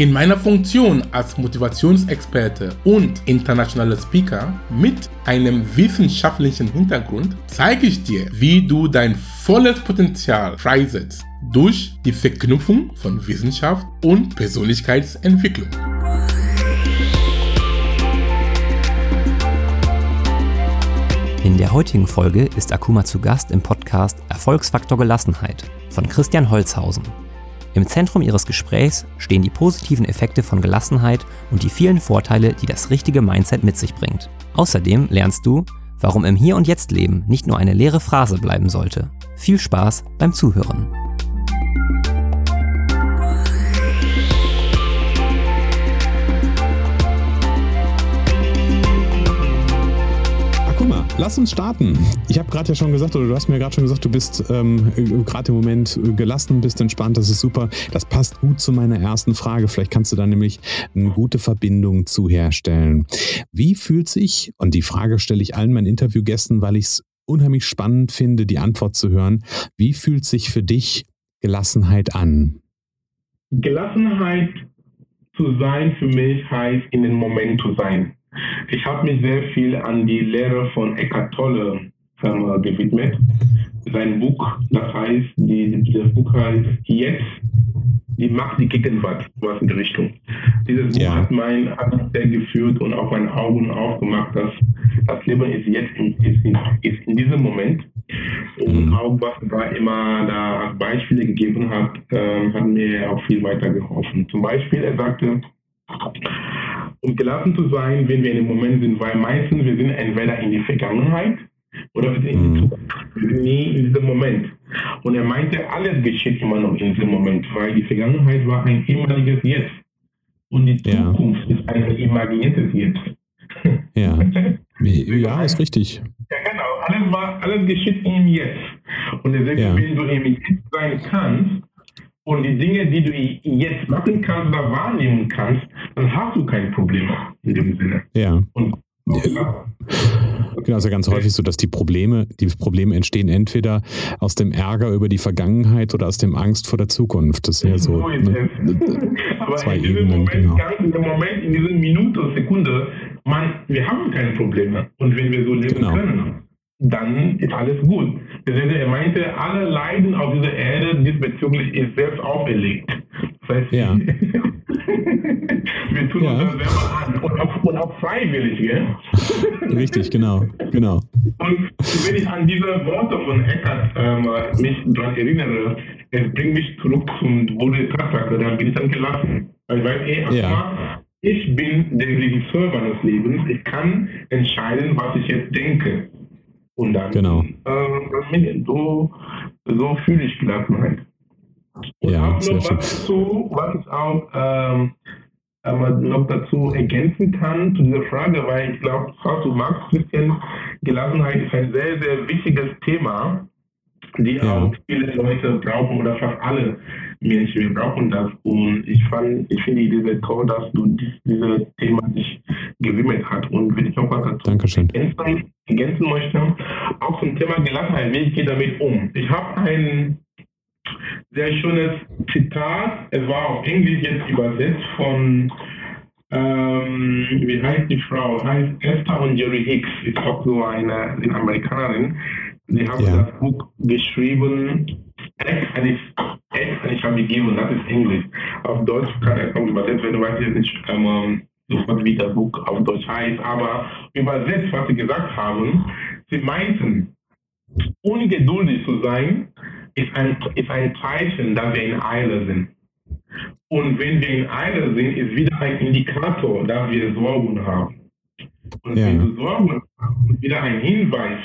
In meiner Funktion als Motivationsexperte und internationaler Speaker mit einem wissenschaftlichen Hintergrund zeige ich dir, wie du dein volles Potenzial freisetzt durch die Verknüpfung von Wissenschaft und Persönlichkeitsentwicklung. In der heutigen Folge ist Akuma zu Gast im Podcast Erfolgsfaktor Gelassenheit von Christian Holzhausen. Im Zentrum ihres Gesprächs stehen die positiven Effekte von Gelassenheit und die vielen Vorteile, die das richtige Mindset mit sich bringt. Außerdem lernst du, warum im Hier und Jetzt Leben nicht nur eine leere Phrase bleiben sollte. Viel Spaß beim Zuhören. Lass uns starten. Ich habe gerade ja schon gesagt, oder du hast mir gerade schon gesagt, du bist ähm, gerade im Moment gelassen, bist entspannt, das ist super. Das passt gut zu meiner ersten Frage. Vielleicht kannst du da nämlich eine gute Verbindung zu herstellen. Wie fühlt sich, und die Frage stelle ich allen meinen Interviewgästen, weil ich es unheimlich spannend finde, die Antwort zu hören. Wie fühlt sich für dich Gelassenheit an? Gelassenheit zu sein für mich heißt, in den Moment zu sein. Ich habe mich sehr viel an die Lehre von Eckhart Tolle ähm, gewidmet. Sein Buch, das heißt, die, das Buch heißt Jetzt, die Macht, die Gegenwart, was in die Richtung. Dieses Buch ja. hat mein hat mich sehr geführt und auch meine Augen aufgemacht, dass das Leben ist jetzt, in, ist, in, ist in diesem Moment. Und mhm. auch was er immer da Beispiele gegeben hat, äh, hat mir auch viel weitergeholfen. Zum Beispiel, er sagte, um gelassen zu sein, wenn wir in dem Moment sind, weil meistens wir sind entweder in die Vergangenheit oder wir sind in die mhm. Zukunft. Wir sind nie in diesem Moment. Und er meinte, alles geschieht immer noch in diesem Moment, weil die Vergangenheit war ein ehemaliges Jetzt. Und die Zukunft ja. ist ein imaginiertes Jetzt. Ja. ja, ist richtig. Ja, genau. Alles, war, alles geschieht im Jetzt. Und deswegen, ja. wenn du im Jetzt sein kannst, und die Dinge, die du jetzt machen kannst oder wahrnehmen kannst, dann hast du kein Problem in dem Sinne. Ja. Und ja. Genau, ist ja ganz häufig so, dass die Probleme, die Probleme entstehen entweder aus dem Ärger über die Vergangenheit oder aus dem Angst vor der Zukunft. Das sind ja so ne, zwei in Ebenen. Moment, genau. in dem Moment, in dieser Minute und Sekunde, man, wir haben keine Probleme. Und wenn wir so leben genau. können, dann ist alles gut. Er meinte, alle Leiden auf dieser Erde diesbezüglich ist selbst auferlegt. Das heißt, ja. wir tun ja. uns das selber an und auch, und auch freiwillig. Gell? Richtig, genau, genau. Und wenn ich an diese Worte von Eckart ähm, mich daran erinnere, es bringt mich zurück zum Bude Tatsache, da bin ich dann gelassen. Also, weil, ey, ja. ich bin der Regisseur meines Lebens, ich kann entscheiden, was ich jetzt denke. Und dann genau. äh, so, so fühle ich Gelassenheit. Und ja, auch noch was dazu, was ich auch ähm, noch dazu ergänzen kann zu dieser Frage, weil ich glaube, was du magst, Christian, Gelassenheit ist ein sehr, sehr wichtiges Thema, die ja. auch viele Leute brauchen oder fast alle Menschen, wir brauchen das. Und ich fand, ich finde die Idee sehr toll, dass du dieses Thema dich gewidmet hast. Und wenn ich noch was dazu Dankeschön. Ergänzen, ergänzen möchte, auch zum Thema Gelassenheit, wie ich gehe damit um. Ich habe ein sehr schönes Zitat, es war auf Englisch jetzt übersetzt von ähm, wie heißt die Frau? Heißt Esther und Jerry Hicks, ist auch so eine, eine Amerikanerin. Sie haben ja. das Buch geschrieben, Ex kann ich, Ex kann ich habe gegeben, das ist Englisch. Auf Deutsch kann es auch übersetzt werden, weiß ich nicht ähm, sofort, wie das Buch auf Deutsch heißt, aber übersetzt, was Sie gesagt haben, Sie meinten, ungeduldig zu sein, ist ein, ist ein Zeichen, dass wir in Eile sind. Und wenn wir in Eile sind, ist wieder ein Indikator, dass wir Sorgen haben. Und ja. wenn du Sorgen hast, ist wieder ein Hinweis,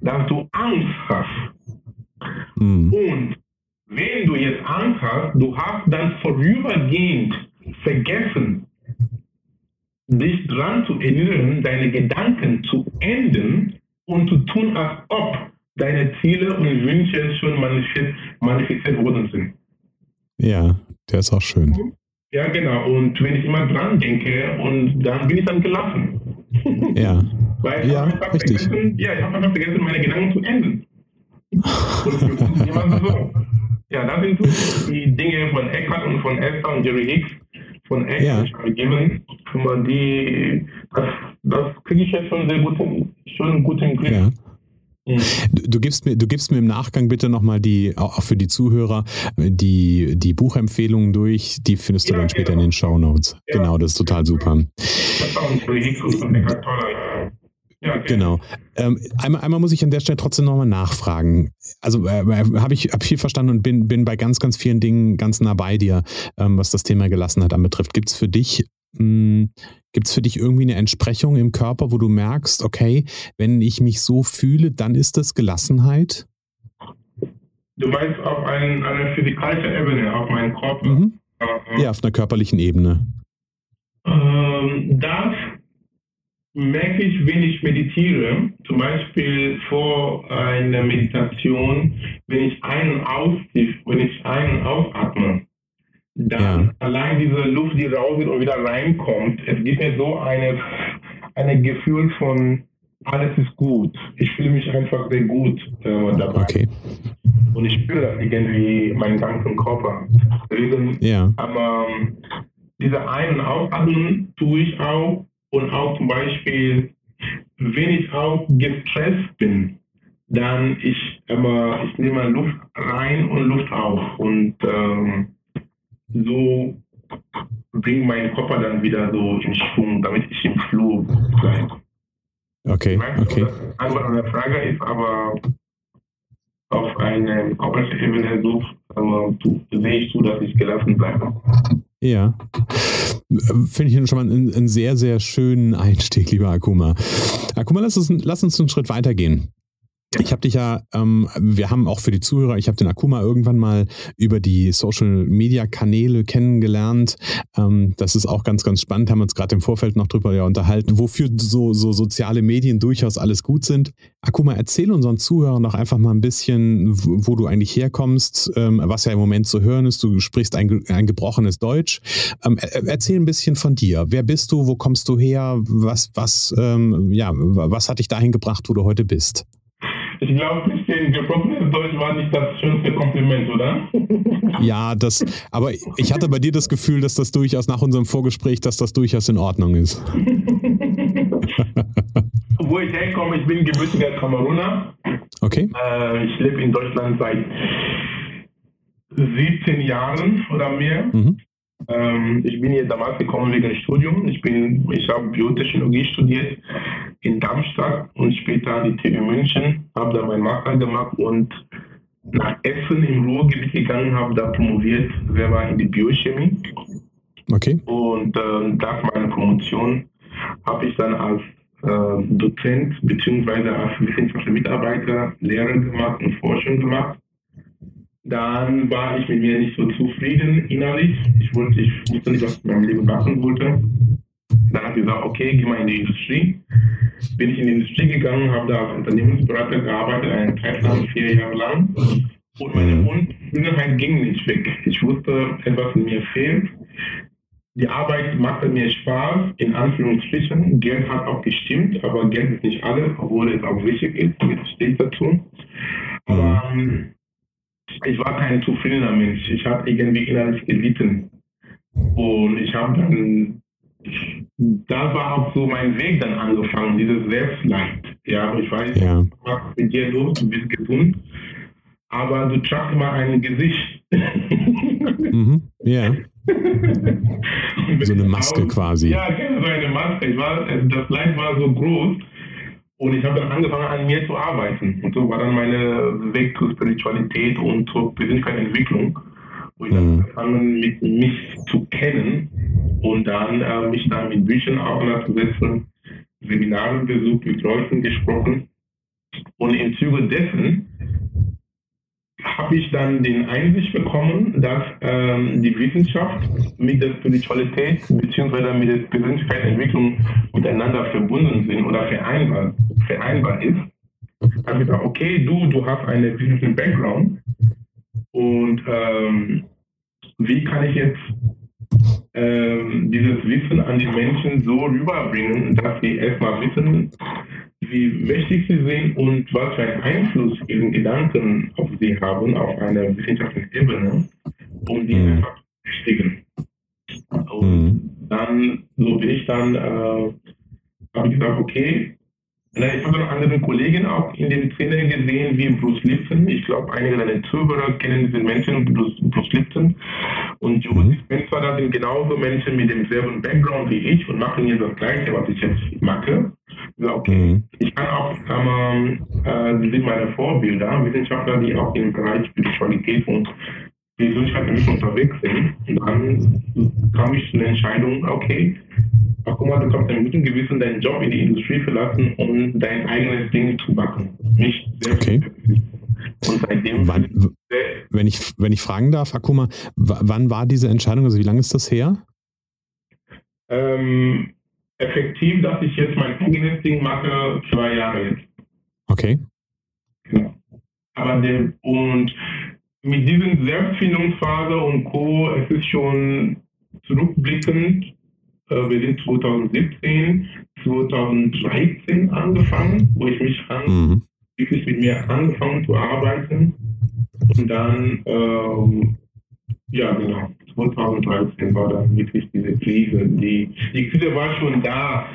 dass du Angst hast. Mhm. Und wenn du jetzt Angst hast, du hast dann vorübergehend vergessen, dich daran zu erinnern, deine Gedanken zu enden und zu tun, als ob deine Ziele und Wünsche schon manifestiert worden sind. Ja, der ist auch schön. Ja, genau. Und wenn ich immer dran denke, und dann bin ich dann gelassen. Ja. Weil ich Ja, habe richtig. ja, ich habe einfach vergessen, meine Gedanken zu enden. Und ist immer so. Ja, das sind die Dinge von Eckhart und von Esther und Jerry Hicks von Ja. Eckhart gegeben. Die, das, das kriege ich jetzt schon sehr gut, schon gut im Griff. Ja. Mhm. Du, du, gibst mir, du gibst mir im Nachgang bitte nochmal die, auch auch für die Zuhörer, die, die Buchempfehlungen durch. Die findest du Ja, dann später in genau. den Show Notes. Ja. Genau, das ist total super. Esther und Jerry Hicks und von Eckhart Tolle. Ja, okay. Genau. Ähm, einmal, einmal muss ich an der Stelle trotzdem nochmal nachfragen. Also äh, habe ich hab viel verstanden und bin, bin bei ganz, ganz vielen Dingen ganz nah bei dir, ähm, was das Thema Gelassenheit anbetrifft. Gibt es für dich, mh, gibt's für dich irgendwie eine Entsprechung im Körper, wo du merkst, okay, wenn ich mich so fühle, dann ist das Gelassenheit? Du meinst auf ein, eine physikalische Ebene, auf meinen Körper. Mhm. Ja, auf einer körperlichen Ebene. Ähm, das merke ich, wenn ich meditiere, zum Beispiel vor einer Meditation, wenn ich ein- und austief, wenn ich ein- und ausatme, dann Ja. allein diese Luft, die rausgeht und wieder reinkommt, es gibt mir so eine, eine Gefühl von alles ist gut. Ich fühle mich einfach sehr gut äh, dabei. Okay. Und ich spüre das irgendwie in meinem ganzen Körper. Deswegen Ja. aber ähm, diese Ein- und Ausatmen tue ich auch und auch zum Beispiel, wenn ich auch gestresst bin, dann ich, aber ich nehme Luft rein und Luft auf und ähm, so bringt mein Körper dann wieder so in Schwung, damit ich im Flow bleibe. Okay. Okay. das Antwort an der Frage ist, aber auf einer körperlichen Ebene so aber, sehe ich zu, dass ich gelassen bleibe. Ja. Finde ich schon mal einen, einen sehr, sehr schönen Einstieg, lieber Akuma. Akuma, lass uns, lass uns einen Schritt weitergehen. Ich habe dich ja, ähm, wir haben auch für die Zuhörer, ich habe den Akuma irgendwann mal über die Social Media Kanäle kennengelernt. Ähm, das ist auch ganz, ganz spannend, haben uns gerade im Vorfeld noch drüber ja unterhalten, wofür so, so soziale Medien durchaus alles gut sind. Akuma, erzähl unseren Zuhörern doch einfach mal ein bisschen, wo du eigentlich herkommst, ähm, was ja im Moment zu hören ist. Du sprichst ein, ein gebrochenes Deutsch. Ähm, er- erzähl ein bisschen von dir. Wer bist du? Wo kommst du her? Was, was, ähm, ja, was hat dich dahin gebracht, wo du heute bist? Ich glaube, Christian, gebrochenes Deutsch war nicht das schönste Kompliment, oder? Ja, das, aber ich hatte bei dir das Gefühl, dass das durchaus nach unserem Vorgespräch, dass das durchaus in Ordnung ist. Wo ich herkomme, ich bin gebürtiger Kameruner. Okay? Äh, ich lebe in Deutschland seit 17 Jahren oder mehr. Mhm. Ähm, ich bin hier damals gekommen wegen Studium. Ich bin, ich habe Biotechnologie studiert in Darmstadt und später an die TU München, habe da meinen Master gemacht und nach Essen im Ruhrgebiet gegangen, habe da promoviert, selber in die Biochemie. Okay. Und äh, nach meiner Promotion habe ich dann als äh, Dozent bzw. als wissenschaftlicher Mitarbeiter Lehre gemacht und Forschung gemacht. Dann war ich mit mir nicht so zufrieden innerlich. Ich, wollte, ich wusste nicht, was ich in meinem Leben machen wollte. Dann habe ich gesagt, okay, geh mal in die Industrie. Bin ich in die Industrie gegangen, habe da als Unternehmensberater gearbeitet, eine Zeit lang, vier Jahre lang. Und meine Mhm. Unzufriedenheit ging nicht weg. Ich wusste, etwas in mir fehlt. Die Arbeit machte mir Spaß, in Anführungsstrichen. Geld hat auch gestimmt, aber Geld ist nicht alles, obwohl es auch wichtig ist. Das steht dazu. Aber ähm, ich war kein zufriedener Mensch. Ich habe irgendwie innerlich gelitten. Und ich habe dann, da war auch so mein Weg dann angefangen, dieses Selbstleid. Ja, ich weiß, Ja. was mit dir los, du bist gesund, aber du tragst immer ein Gesicht. Mhm. Ja. So eine Maske quasi. Ja, genau, so eine Maske. Ich war, das Leid war so groß und ich habe dann angefangen, an mir zu arbeiten. Und so war dann mein Weg zur Spiritualität und zur Persönlichkeitsentwicklung, wo ich dann Mhm. angefangen mit mich zu kennen und dann äh, mich dann mit Büchern auseinanderzusetzen, Seminare besucht, mit Leuten gesprochen. Und im Zuge dessen habe ich dann den Einsicht bekommen, dass ähm, die Wissenschaft mit der Spiritualität bzw. mit der Persönlichkeitsentwicklung miteinander verbunden sind oder vereinbar, vereinbar ist. Da habe ich gesagt, okay, du, du hast einen wissenschaftlichen Background und ähm, wie kann ich jetzt ähm, dieses Wissen an die Menschen so rüberbringen, dass sie erstmal wissen, wie wichtig sie sind und was für einen Einfluss ihre Gedanken auf sie haben, auf einer wissenschaftlichen Ebene, um die mhm. einfach zu bestätigen. Und mhm. dann, so bin ich dann, äh, habe ich gesagt, okay, na, ich habe noch andere Kollegen auch in den Szene gesehen, wie Bruce Lipton. Ich glaube, einige deiner Zuhörer kennen diese Menschen, Bruce, Bruce Lipton. Und Joe mhm. Spencer, das sind genauso Menschen mit demselben Background wie ich und machen jetzt das Gleiche, was ich jetzt mache. Okay. Mhm. Ich kann auch, ähm, äh, sie sind meine Vorbilder, Wissenschaftler, die auch im Bereich Spiritualität und Gesundheit mit unterwegs sind. Und dann kam ich zu der Entscheidung, okay, Ach, guck mal, du kannst mit gutem Gewissen deinen Job in die Industrie verlassen, um dein eigenes Ding zu machen. Nicht sehr okay. Und seitdem. Wann, wenn, ich, wenn ich fragen darf, Akuma, wann war diese Entscheidung? Also, wie lange ist das her? Ähm, effektiv, dass ich jetzt mein eigenes Ding mache, zwei Jahre jetzt. Okay. Genau. Aber der, und mit diesen Selbstfindungsphase und Co., es ist schon zurückblickend äh, wir sind 2017, 2013 angefangen, wo ich mich an, mhm. wirklich mit mir angefangen zu arbeiten. Und dann, ähm, ja genau, 2013 war dann wirklich diese Krise. Die, die Krise war schon da,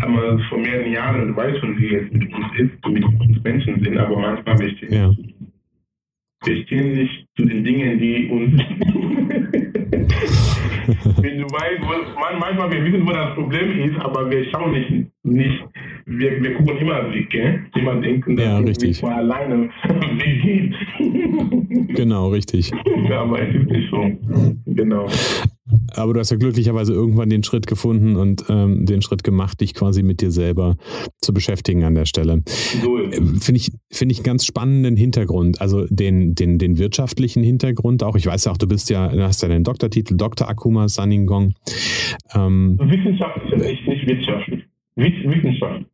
aber vor mehreren Jahren, du weißt schon, wie es mit uns ist, mit uns Menschen sind, aber manchmal wir stehen, ja. Wir stehen nicht zu den Dingen, die uns Wenn du weißt, wo, manchmal wir wissen, wo das Problem ist, aber wir schauen nicht, nicht wir, wir gucken immer weg, gell? immer denken, dass ja, richtig. wir alleine weggehen. genau, richtig. Ja, aber es ist nicht so. Genau. Aber du hast ja glücklicherweise irgendwann den Schritt gefunden und ähm, den Schritt gemacht, dich quasi mit dir selber zu beschäftigen an der Stelle. So Finde ich, find ich einen ganz spannenden Hintergrund, also den, den, den wirtschaftlichen Hintergrund auch. Ich weiß ja auch, du bist ja, du hast ja den Doktortitel, Dr. Akuma Saningong. Ähm, Wissenschaftlich, nicht, nicht wirtschaftlich. Wissenschaft.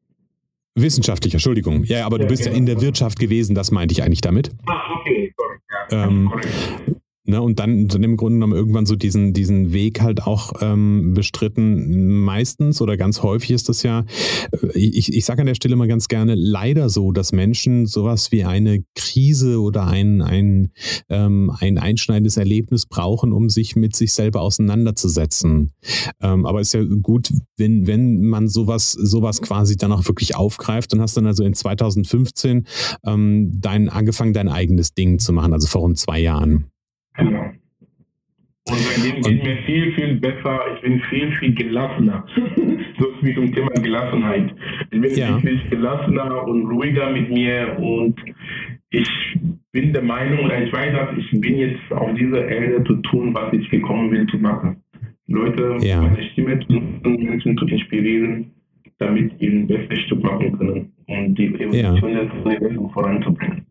Wissenschaftlicher, Entschuldigung. Ja, aber ja, du bist ja, ja in der Wirtschaft gewesen, das meinte ich eigentlich damit. Ah, okay, sorry. Ja, ähm, Ne, und dann, dann im Grunde genommen irgendwann so diesen, diesen Weg halt auch ähm, bestritten. Meistens oder ganz häufig ist das ja, äh, ich, ich sage an der Stelle mal ganz gerne, leider so, dass Menschen sowas wie eine Krise oder ein, ein, ähm, ein einschneidendes Erlebnis brauchen, um sich mit sich selber auseinanderzusetzen. Ähm, aber ist ja gut, wenn, wenn man sowas, sowas quasi dann auch wirklich aufgreift und hast dann also in 2015 ähm, dein, angefangen, dein eigenes Ding zu machen, also vor rund zwei Jahren. Genau. Und seitdem geht mir viel, viel besser. Ich bin viel, viel gelassener. so wie zum Thema Gelassenheit. Ich bin ja. wirklich gelassener und ruhiger mit mir und ich bin der Meinung, ich weiß, dass ich bin jetzt auf dieser Erde zu tun, was ich gekommen bin zu machen. Leute, ja. meine Stimme zu nutzen, Menschen zu inspirieren, damit sie ein bestes Stück machen können und die Evolution ja. Universums voranzubringen.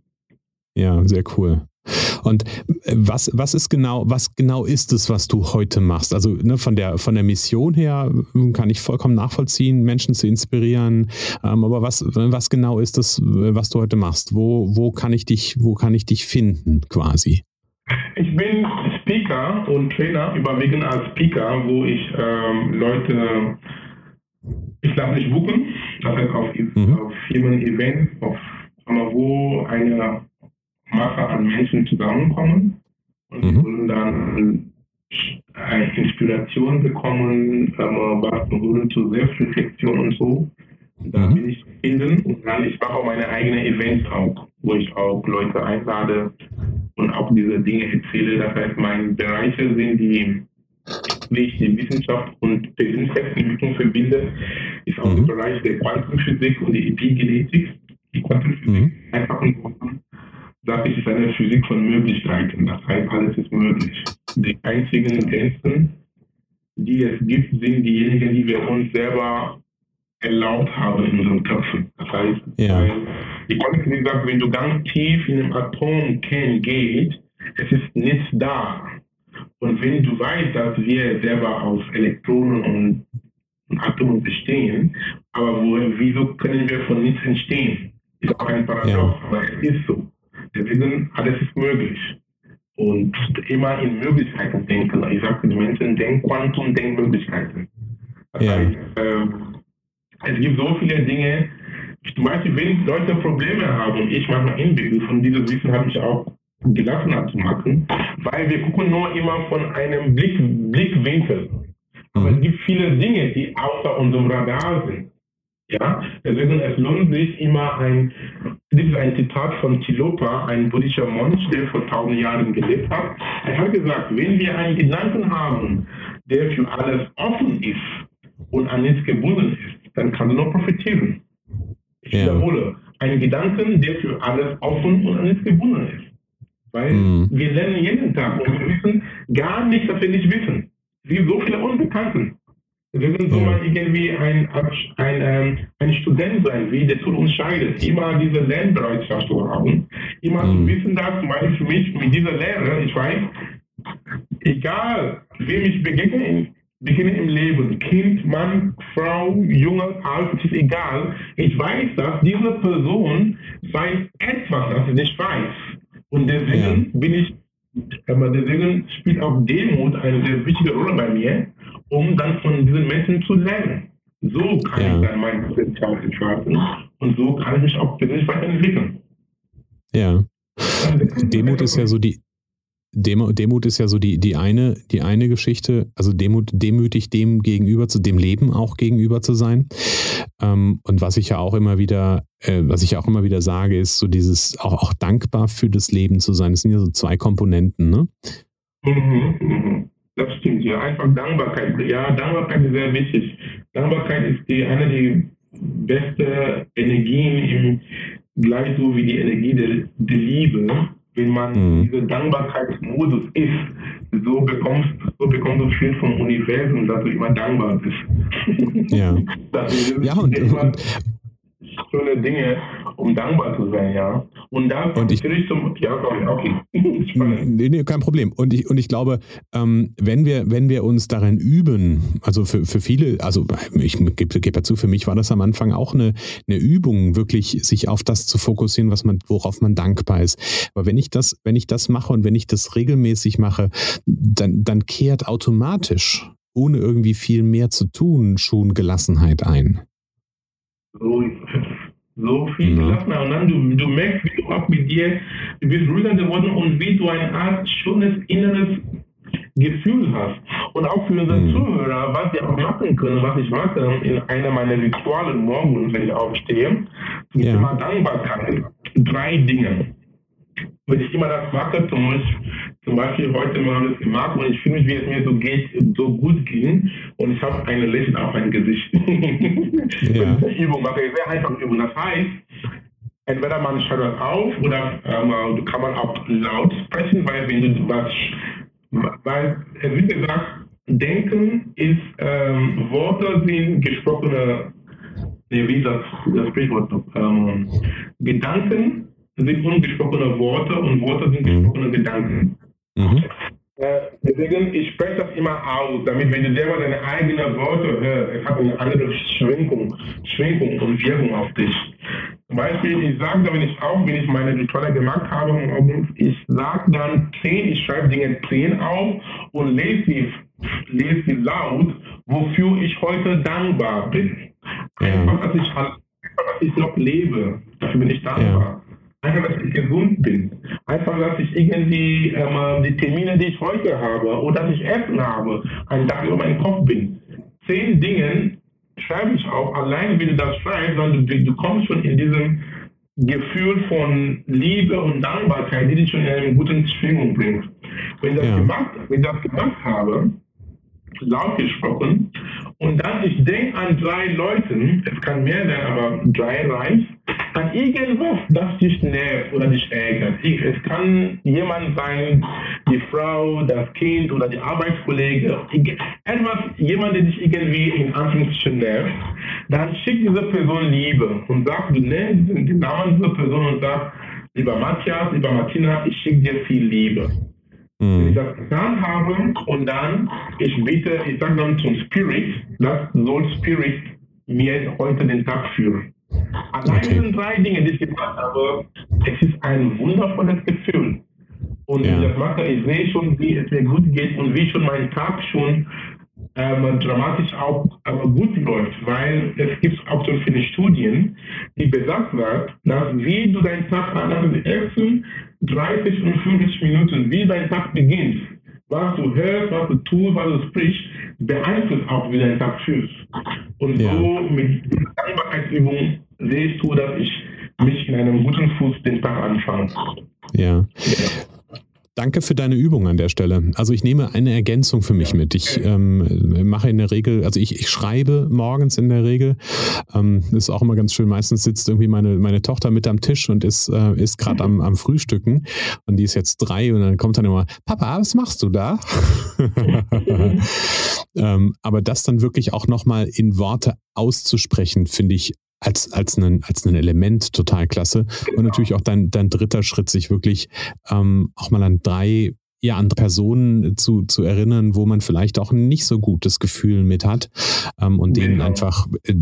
Ja, sehr cool. Und äh, was, was ist genau, was genau ist es, was du heute machst? Also ne, von, der, von der Mission her hm, kann ich vollkommen nachvollziehen, Menschen zu inspirieren. Ähm, aber was, was genau ist es, was du heute machst? Wo, wo, kann ich dich, wo kann ich dich finden quasi? Ich bin Speaker und Trainer, überwiegend als Speaker, wo ich ähm, Leute, ich darf nicht buchen, das heißt auf, mhm. auf Firmen-Events, auf, wo eine Masse an Menschen zusammenkommen und mhm. dann eine Inspiration bekommen, ähm, was berührt zur Selbstreflexion und so. Da mhm. bin ich finden und dann ich mache auch meine eigenen Events auch, wo ich auch Leute einlade und auch diese Dinge erzähle. Das heißt, meine Bereiche sind die, wie ich die Wissenschaft und Persönlichkeitsentwicklung verbinde, ist auch mhm. der Bereich der Quantenphysik und die Epigenetik. Die Quantenphysik mhm. einfach und ich, ist eine Physik von Möglichkeiten. Das heißt, alles ist möglich. Die einzigen Grenzen, die es gibt, sind diejenigen, die wir uns selber erlaubt haben in unseren Köpfen. Das heißt, ja. die Quantenphysik sagt, wenn du ganz tief in einem Atomkern gehst, es ist nichts da. Und wenn du weißt, dass wir selber aus Elektronen und Atomen bestehen, aber wo, wieso können wir von nichts entstehen? Ist auch ein Paradox, ja. aber es ist so. Deswegen, alles ist möglich. und immer in Möglichkeiten denken. Ich sage den Menschen, denk Quantum, denk Möglichkeiten. Das ja. heißt, äh, es gibt so viele Dinge, zum Beispiel, wenn Leute Probleme haben und ich manchmal inbegriffen, von diesem Wissen habe ich auch gelassen zu machen, weil wir gucken nur immer von einem Blick, Blickwinkel. Aber es mhm. gibt viele Dinge, die außer unserem Radar sind. Ja, deswegen es lohnt sich immer ein, das ist ein Zitat von Tilopa, ein buddhischer Mönch, der vor tausend Jahren gelebt hat. Er hat gesagt, wenn wir einen Gedanken haben, der für alles offen ist und an nichts gebunden ist, dann kann er nur profitieren. Ich ja. wiederhole, ein Gedanken, der für alles offen und an nichts gebunden ist. Weil mhm. wir lernen jeden Tag und wir wissen gar nicht, dass wir nicht wissen. Wie so viele Unbekannten. Wir sind so mal irgendwie ein, ein, ähm, ein Student sein, wie der zu uns scheidet. Immer diese Lernbereitschaft zu haben. Immer mhm. zu wissen, dass Beispiel für mich mit dieser Lehre, ich weiß, egal wem ich begegne, beginne im Leben, Kind, Mann, Frau, Junge, Alt, es ist egal. Ich weiß, dass diese Person weiß etwas, das ich nicht weiß. Und deswegen ja. bin ich, aber deswegen spielt auch Demut eine sehr wichtige Rolle bei mir, um dann von diesen Menschen zu lernen. So kann ja. ich dann mein Potenzial entfalten und so kann ich mich auch persönlich weiterentwickeln. Ja. Demut ist ja so die, Demut ist ja so die, die, eine, die eine Geschichte, also Demut, demütig dem gegenüber zu, dem Leben auch gegenüber zu sein. Ähm, und was ich ja auch immer wieder, äh, was ich auch immer wieder sage, ist so dieses auch, auch dankbar für das Leben zu sein. Das sind ja so zwei Komponenten, ne? Mhm, mhm. Das stimmt, ja. Einfach Dankbarkeit. Ja, Dankbarkeit ist sehr wichtig. Dankbarkeit ist die, eine der besten Energien im, gleich so wie die Energie der, der Liebe wenn man mhm. diesen Dankbarkeitsmodus ist, so bekommst, so bekommst du viel vom Universum, dass du immer dankbar bist. Ja. ja, und, und schöne Dinge, um dankbar zu sein, ja. Und da und ich, ich zum, ja, okay. nee, nee, kein Problem. Und ich, und ich glaube, ähm, wenn wir, wenn wir uns darin üben, also für, für viele, also ich gebe geb dazu, für mich war das am Anfang auch eine, eine Übung, wirklich sich auf das zu fokussieren, was man, worauf man dankbar ist. Aber wenn ich das, wenn ich das mache und wenn ich das regelmäßig mache, dann, dann kehrt automatisch, ohne irgendwie viel mehr zu tun, schon Gelassenheit ein so, so viel gelassen Und dann du, du merkst, wie du auch mit dir, du bist ruhiger geworden und wie du eine Art schönes inneres Gefühl hast. Und auch für unsere mhm. Zuhörer, was sie auch machen können, was ich mache in einer meiner Ritualen morgens, wenn ich aufstehe, zum ja. Thema Dankbarkeit. Drei Dinge wenn ich immer das mache, zum Beispiel, zum Beispiel heute mal das gemacht und ich fühle mich, wie es mir so geht, so gut ging und ich habe eine Lächeln auf mein Gesicht. ja. Wenn ich Übung mache, sehr einfach Übung. Das heißt, entweder man das auf oder ähm, kann man auch laut sprechen, weil wenn du was, weil wird gesagt, Denken ist, ähm, Worte sind gesprochene, wie das, das Sprichwort, ähm, Gedanken sind ungesprochene Worte und Worte sind mhm. gesprochene Gedanken. Mhm. Äh, deswegen, ich spreche das immer aus, damit, wenn du selber deine eigenen Worte hörst, es hat eine andere Schwenkung, Schwenkung und Wirkung auf dich. Zum Beispiel, ich sage wenn ich auch, wenn ich meine Rituale gemacht habe, ich sage dann zehn, ich schreibe Dinge zehn auf und lese sie, lese sie laut, wofür ich heute dankbar bin. Einfach, dass ich, dass ich noch lebe, dafür bin ich dankbar. Ja. Einfach, dass ich gesund bin. Einfach, dass ich irgendwie ähm, die Termine, die ich heute habe, oder dass ich Essen habe, einen Tag über meinen Kopf bin. Zehn Dinge schreibe ich auch. Allein, wenn du das schreibst, dann du, du kommst schon in diesem Gefühl von Liebe und Dankbarkeit, die dich schon in eine gute Schwingung bringt. Wenn ich das, ja. gemacht, wenn ich das gemacht habe, laut gesprochen, und dann ich denke an drei Leuten, es kann mehr sein, aber drei reicht, an irgendwas, das dich nervt oder dich ärgert. Es kann jemand sein, die Frau, das Kind oder die Arbeitskollege, etwas, jemand, der dich irgendwie in Anführungsstrichen nervt, dann schick diese Person Liebe und sag, du nennst den Namen dieser Person und sag, lieber Matthias, lieber Martina, ich schicke dir viel Liebe. Mhm. Wenn ich das getan habe und dann, ich bitte, ich sage dann zum Spirit, das soll Spirit mir heute den Tag führen. Allein okay. sind drei Dinge, die ich gemacht habe, es ist ein wundervolles Gefühl. Und ja. das mache ich sehe schon, wie es mir gut geht und wie schon mein Tag schon ähm, dramatisch auch ähm, gut läuft, weil es gibt auch so viele Studien, die besagt wird, dass wie du deinen Tag nach den ersten 30 und 50 Minuten, wie dein Tag beginnt, was du hörst, was du tust, was du sprichst, beeinflusst auch, wie dein Tag fühlst. Und ja. so mit Dankbarkeitsübung siehst du, dass ich mich in einem guten Fuß den Tag anfange. Ja. ja. Danke für deine Übung an der Stelle. Also ich nehme eine Ergänzung für mich mit. Ich ähm, mache in der Regel, also ich, ich schreibe morgens in der Regel. Ähm, ist auch immer ganz schön. Meistens sitzt irgendwie meine, meine Tochter mit am Tisch und ist, äh, ist gerade am, am Frühstücken. Und die ist jetzt drei und dann kommt dann immer, Papa, was machst du da? ähm, aber das dann wirklich auch nochmal in Worte auszusprechen, finde ich als, als, ein, als ein Element total klasse. Und natürlich auch dein, dein dritter Schritt, sich wirklich ähm, auch mal an drei ja, andere Personen zu, zu erinnern, wo man vielleicht auch ein nicht so gutes Gefühl mit hat ähm, und denen genau. einfach äh,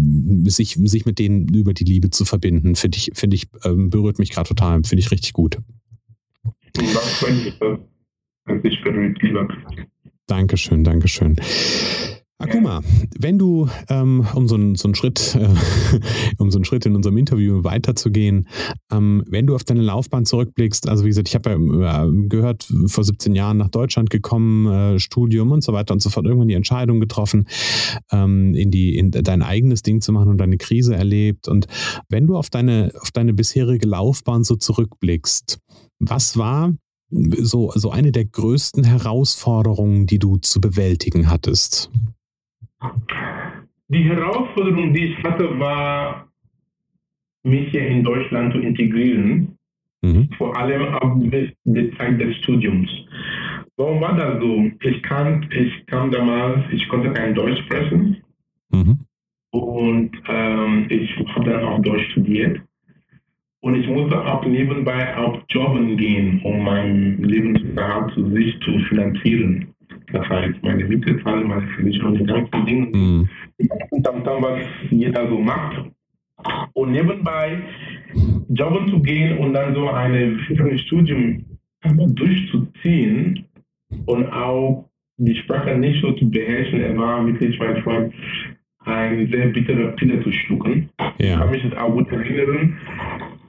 sich, sich mit denen über die Liebe zu verbinden, finde ich, finde ich, ähm, berührt mich gerade total, finde ich richtig gut. Dankeschön, Dankeschön. Akuma, wenn du, ähm, um so, einen, so einen Schritt, äh, um so einen Schritt in unserem Interview weiterzugehen, ähm, wenn du auf deine Laufbahn zurückblickst, also wie gesagt, ich habe ja gehört, vor 17 Jahren nach Deutschland gekommen, äh, Studium und so weiter und so fort, irgendwann die Entscheidung getroffen, ähm, in die, in dein eigenes Ding zu machen und deine Krise erlebt. Und wenn du auf deine, auf deine bisherige Laufbahn so zurückblickst, was war so, so eine der größten Herausforderungen, die du zu bewältigen hattest? Die Herausforderung, die ich hatte, war, mich hier in Deutschland zu integrieren, mhm. vor allem ab der Zeit des Studiums. Warum war das so? Ich, kann, ich kam damals, ich konnte kein Deutsch sprechen mhm. und ähm, ich habe dann auch Deutsch studiert. Und ich musste auch nebenbei auch jobben gehen, um mein Lebensunterhalt zu sich zu finanzieren. Das heißt, meine Miete zahlen, meine Versicherung, die ganzen Dinge, mhm. die ganzen Tamtam, was jeder so macht. Und nebenbei jobben zu gehen und dann so ein Studium durchzuziehen und auch die Sprache nicht so zu beherrschen, er war wirklich manchmal ein sehr bitterer Pille zu schlucken. Ja. Ich kann mich das auch gut erinnern,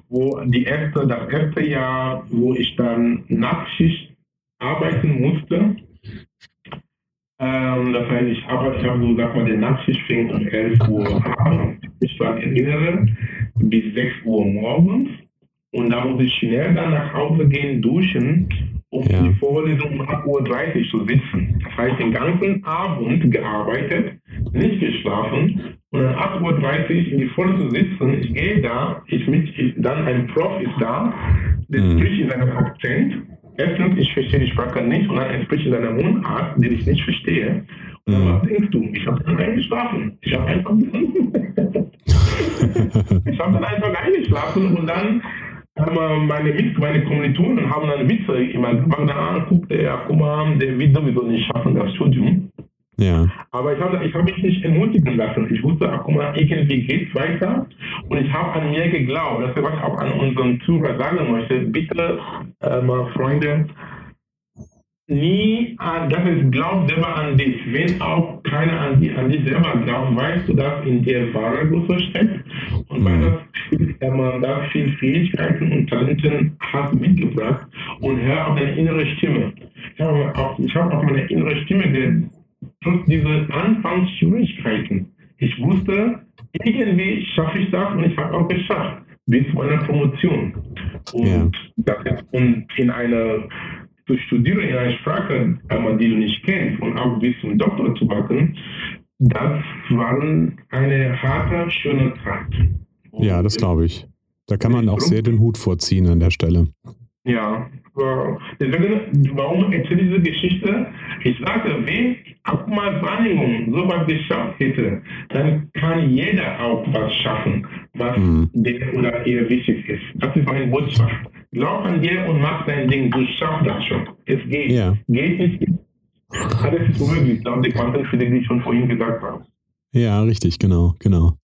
wo die erste, das erste Jahr, wo ich dann Nachtschicht arbeiten musste, ähm, das heißt, ich arbeite, habe so, sag mal, der Nachtschicht fängt um 11 Uhr an, ich daran erinnere, bis 6 Uhr morgens. Und da muss ich schnell dann nach Hause gehen, duschen, um ja. die Vorlesung um 8.30 Uhr zu sitzen. Das heißt, den ganzen Abend gearbeitet, nicht geschlafen und um 8.30 Uhr in die Vorlesung sitzen. Ich gehe da, ich mit, ich, dann ein Prof ist da, der mhm. spricht in seinem Akzent erstens, ich verstehe die Sprache nicht und dann entspricht seiner Mundart, den ich nicht verstehe. Und dann, was denkst du? Ich habe dann eingeschlafen. Ich habe einfach, ich habe dann einfach eingeschlafen und dann haben meine, Mit meine Kommilitonen haben dann Witze gemacht. Dann guckt der, guck mal, der wird sowieso nicht schaffen, das Studium. Ja. Aber ich habe ich hab mich nicht entmutigen lassen. Ich wusste, ach, guck mal, irgendwie geht es weiter. Und ich habe an mir geglaubt. Das was ich auch an unseren Zuhörer sagen möchte. Bitte, ähm, Freunde, nie an, das ist, glaub selber an dich. Wenn auch keiner an, die, an dich selber glaubt, weißt du, dass in dir wahre Größe steckt. Und weil das viel, man da viel Fähigkeiten und Talenten hat mitgebracht. Und hör auf deine innere Stimme. Ich habe auch, ich auch meine innere Stimme gehört trotz dieser Anfangsschwierigkeiten. Ich wusste, irgendwie schaffe ich das und ich habe auch geschafft, bis zu meiner Promotion. Und, ja. das, und in einer, zu studieren in einer Sprache, die du nicht kennst, und auch bis zum Doktor zu machen, das war eine harte, schöne Zeit. Und ja, das glaube ich. Da kann man auch sehr den Hut vorziehen an der Stelle. Ja, deswegen, warum erzähle ich diese Geschichte? Ich sage, wenn Akmal Wahrnehmung sowas geschafft hätte, dann kann jeder auch was schaffen, was mhm. der oder ihr wichtig ist. Das ist meine Botschaft. Glaub an dir und mach dein Ding, du schaffst das schon. Es geht. Ja. Geht nicht. Alles ist möglich, laut der Quantenphysik, die ich schon vorhin gesagt habe. Ja, richtig, genau, genau.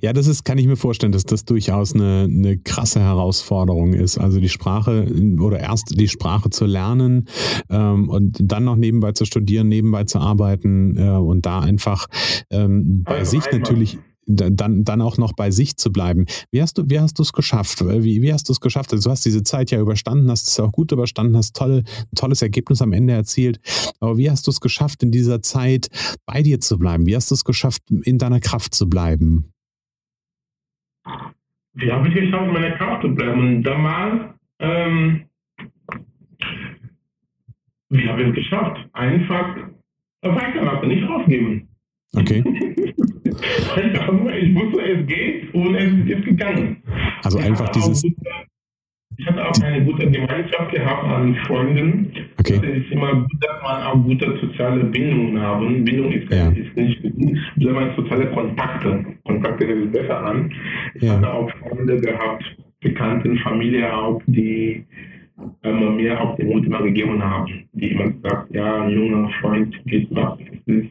Ja, das ist, kann ich mir vorstellen, dass das durchaus eine, eine krasse Herausforderung ist. Also die Sprache oder erst die Sprache zu lernen ähm, und dann noch nebenbei zu studieren, nebenbei zu arbeiten äh, und da einfach ähm, bei also sich natürlich dann, dann auch noch bei sich zu bleiben. Wie hast du, wie hast du es geschafft? Wie, wie hast du es geschafft? Also du hast diese Zeit ja überstanden, hast es auch gut überstanden, hast ein tolles Ergebnis am Ende erzielt. Aber wie hast du es geschafft, in dieser Zeit bei dir zu bleiben? Wie hast du es geschafft, in deiner Kraft zu bleiben? Wie habe ich geschafft, in meiner Kraft zu bleiben? Damals, ähm, wie habe ich es geschafft? Einfach weitermachen, nicht aufgeben. Okay. ich wusste, es geht und es ist gegangen. Also ich einfach dieses. Ich hatte auch eine gute Gemeinschaft gehabt an Freunden. Okay. Es ist immer gut, dass man auch gute soziale Bindungen haben. Bindung ist, ja. ist nicht gut, sondern soziale Kontakte. Kontakte hört besser an. Ich ja. hatte auch Freunde gehabt, Bekannten, Familie auch, die ähm, mir auch den Mut immer gegeben haben. Die immer gesagt, ja, ein junger Freund geht. Es ist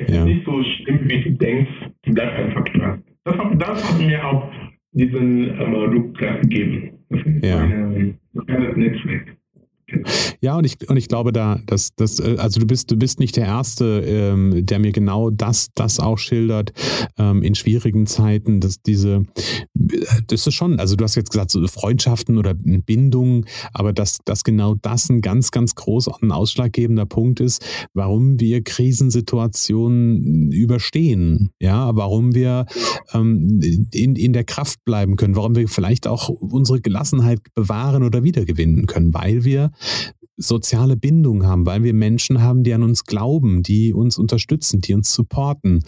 es ja. ist nicht so schlimm, wie du denkst, du bleibst einfach dran. Das hat, das hat mir auch diesen ähm, Rückgriff gegeben. Das ist ja. ein kleines Netzwerk. Ja, und ich, und ich glaube da, dass das, äh, also du bist, du bist nicht der Erste, ähm, der mir genau das, das auch schildert, ähm, in schwierigen Zeiten, dass diese, das ist schon, also du hast jetzt gesagt, so Freundschaften oder Bindungen, aber dass, dass genau das ein ganz, ganz großer und ausschlaggebender Punkt ist, warum wir Krisensituationen überstehen, ja, warum wir ähm, in, in der Kraft bleiben können, warum wir vielleicht auch unsere Gelassenheit bewahren oder wiedergewinnen können, weil wir soziale Bindung haben, weil wir Menschen haben, die an uns glauben, die uns unterstützen, die uns supporten.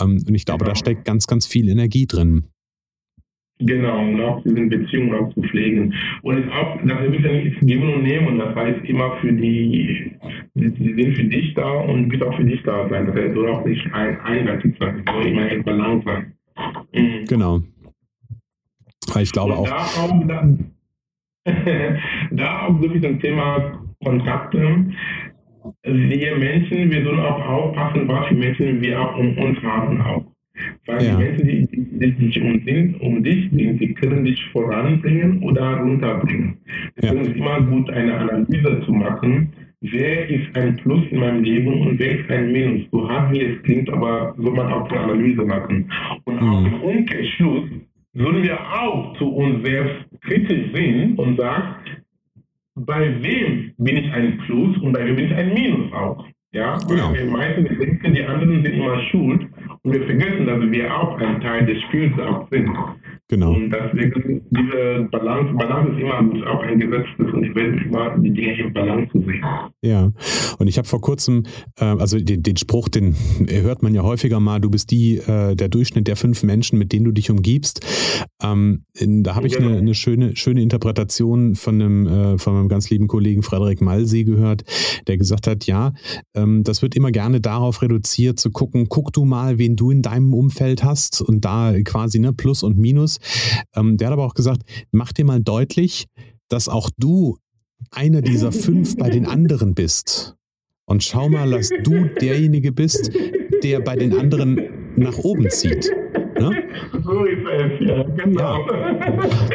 Ähm, und ich glaube, genau. da steckt ganz, ganz viel Energie drin. Genau, und auch diese Beziehungen auch zu pflegen. Und es auch, das ist ja nicht geben und nehmen, das heißt immer für die, die sind für dich da und wird auch für dich da sein. Das heißt, soll auch nicht ein, einseitig sein, soll immer in Balance sein. Mhm. Genau. Ich glaube und auch. Da auch, da, da auch wirklich ein Thema Kontakte. Wir Menschen, wir sollen auch aufpassen, was für Menschen wir auch um uns haben auch. Weil ja. die Menschen, die, die, die sich um, sind, um dich sind, die können dich voranbringen oder runterbringen. Deswegen ja. ist immer gut, eine Analyse zu machen. Wer ist ein Plus in meinem Leben und wer ist ein Minus? So hart wie es klingt, aber soll man auch eine Analyse machen. Und mhm. auch im Umkehrschluss sollen wir auch zu uns selbst kritisch sehen und sagen, bei wem bin ich ein Plus und bei wem bin ich ein Minus auch. Ja, genau. wir meisten denken, die anderen sind immer schuld und wir vergessen, dass wir auch ein Teil des Spiels auch sind. Genau. Und deswegen diese Balance, Balance ist immer gut, auch ein ich werde immer die Dinge in Balance zu sehen. Ja, und ich habe vor kurzem, äh, also den, den, Spruch, den hört man ja häufiger mal, du bist die, äh, der Durchschnitt der fünf Menschen, mit denen du dich umgibst. Ähm, in, da habe ich genau. eine, eine, schöne, schöne Interpretation von einem, äh, von meinem ganz lieben Kollegen Frederik Malsee gehört, der gesagt hat, ja, ähm, das wird immer gerne darauf reduziert, zu gucken, guck du mal, wen du in deinem Umfeld hast und da quasi ne, Plus und Minus. Ähm, der hat aber auch gesagt, mach dir mal deutlich, dass auch du einer dieser fünf bei den anderen bist. Und schau mal, dass du derjenige bist, der bei den anderen nach oben zieht. Ne? Es, ja, genau. Ja.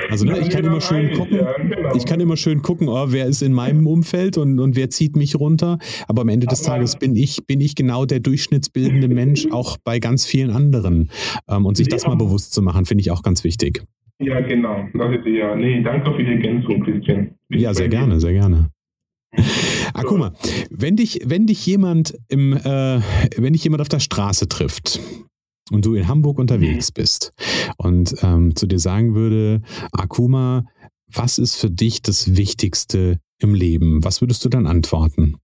Also ne, ich kann immer schön gucken, genau. ich kann immer schön gucken, oh, wer ist in meinem Umfeld und, und wer zieht mich runter. Aber am Ende des Tages bin ich, bin ich genau der durchschnittsbildende Mensch, auch bei ganz vielen anderen. Ähm, und sich das mal bewusst zu machen, finde ich auch ganz wichtig. Ja, genau. Das ist ja. Nee, danke für die Ergänzung, Christian. Bis ja, sehr gerne, sehr gerne. Ah, guck mal, wenn dich, wenn dich jemand im, äh, wenn dich jemand auf der Straße trifft und du in Hamburg unterwegs mhm. bist und ähm, zu dir sagen würde, Akuma, was ist für dich das Wichtigste im Leben? Was würdest du dann antworten?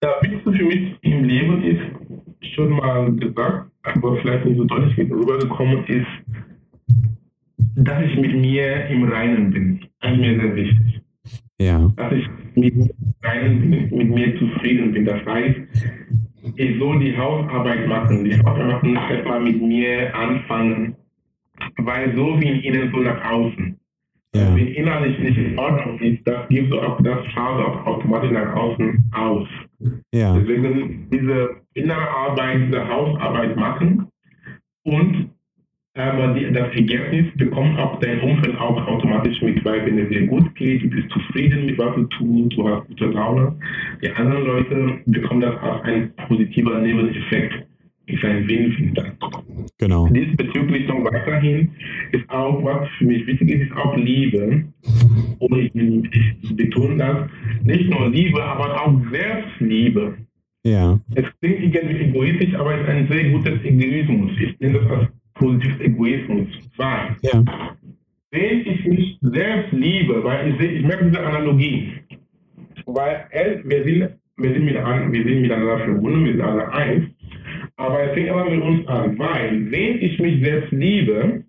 Das Wichtigste für mich im Leben ist, schon mal gesagt, aber vielleicht nicht so deutlich rübergekommen ist, dass ich mit mir im Reinen bin. Das ist mir sehr wichtig. Ja. Dass ich mit, Reinen bin, mit mir zufrieden bin. Das heißt, ich soll die Hausarbeit machen. Die Hausarbeit machen, erstmal mit mir anfangen. Weil so wie in innen, so nach außen. Ja. Wenn innerlich nicht in Ordnung ist, das gibt auch das schaut auch automatisch nach außen aus. Ja. Deswegen diese innere Arbeit, diese Hausarbeit machen und aber die, das Ergebnis bekommt auch dein Umfeld auch automatisch mit, weil wenn es dir gut geht, du bist zufrieden mit was du tust, du hast gute Laune. Die anderen Leute bekommen das als ein positiver Nebeneffekt. Ist ein Win-Win dann. Genau. Diesbezüglich noch weiterhin ist auch, was für mich wichtig ist, ist auch Liebe. Und ich, ich betone das, nicht nur Liebe, aber auch Selbstliebe. Ja. Es klingt irgendwie egoistisch, aber es ist ein sehr gutes Egoismus. Ich nenne das als positives Egoismus. Weil, Ja. wenn ich mich selbst liebe, weil ich, ich merke diese Analogie, weil wir, sind, wir, sind mit, an- wir sind miteinander verbunden, wir sind alle eins, aber es fängt immer mit uns an, weil wenn ich mich selbst liebe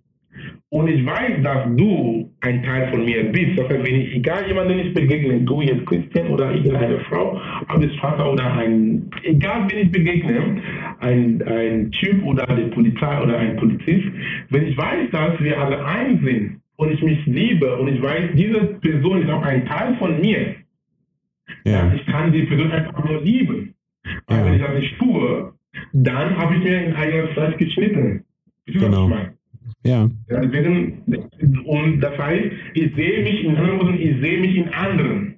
und ich weiß, dass du ein Teil von mir bist, das heißt, wenn ich, egal jemand, den ich begegne, du jetzt Christian oder irgendeine Frau, ob es Vater oder ein, egal wen ich begegne, ein, ein Typ oder die Polizei oder ein Polizist, wenn ich weiß, dass wir alle eins sind und ich mich liebe und ich weiß, diese Person ist auch ein Teil von mir, Ja. ich kann die Person einfach nur lieben. Aber Ja. wenn ich das nicht tue, dann habe ich mir ein eigenes Fleisch geschnitten. Genau. ich meine? Ja. Deswegen, und das heißt, ich sehe mich in anderen ich sehe mich in anderen.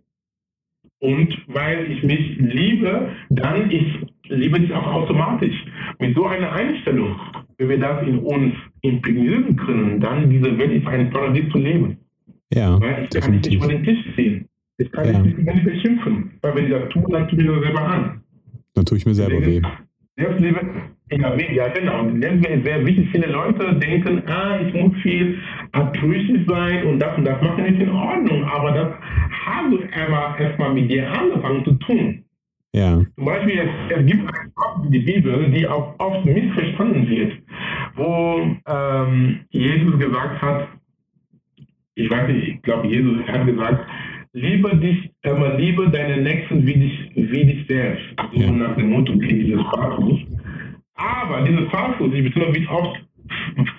Und weil ich mich liebe, dann ich liebe dich auch automatisch. Mit so einer Einstellung, wenn wir das in uns imprägnieren können, dann diese Welt ist ein Paradies zu leben. Ja. Weil ich kann nicht Definitiv. über den Tisch ziehen. Ich kann Ja. nicht, beschimpfen. Weil wenn ich das tue, dann tue ich mir das selber an. Dann tue ich mir selber weh. Selbstliebe, ja, ja genau. Selbstliebe ist sehr wichtig. Viele Leute denken, ah, ich muss viel altruistisch sein und das und das machen ist in Ordnung. Aber das du aber erstmal mit dir angefangen zu tun. Ja. Zum Beispiel, es, es gibt eine Stelle in der Bibel, die auch oft missverstanden wird, wo ähm, Jesus gesagt hat, ich weiß nicht, ich glaube, Jesus hat gesagt, liebe dich, aber liebe deine Nächsten wie dich, wie dich selbst. So Ja. nach dem Motto dieses Passus. Aber dieses Passus, ich betone, wird oft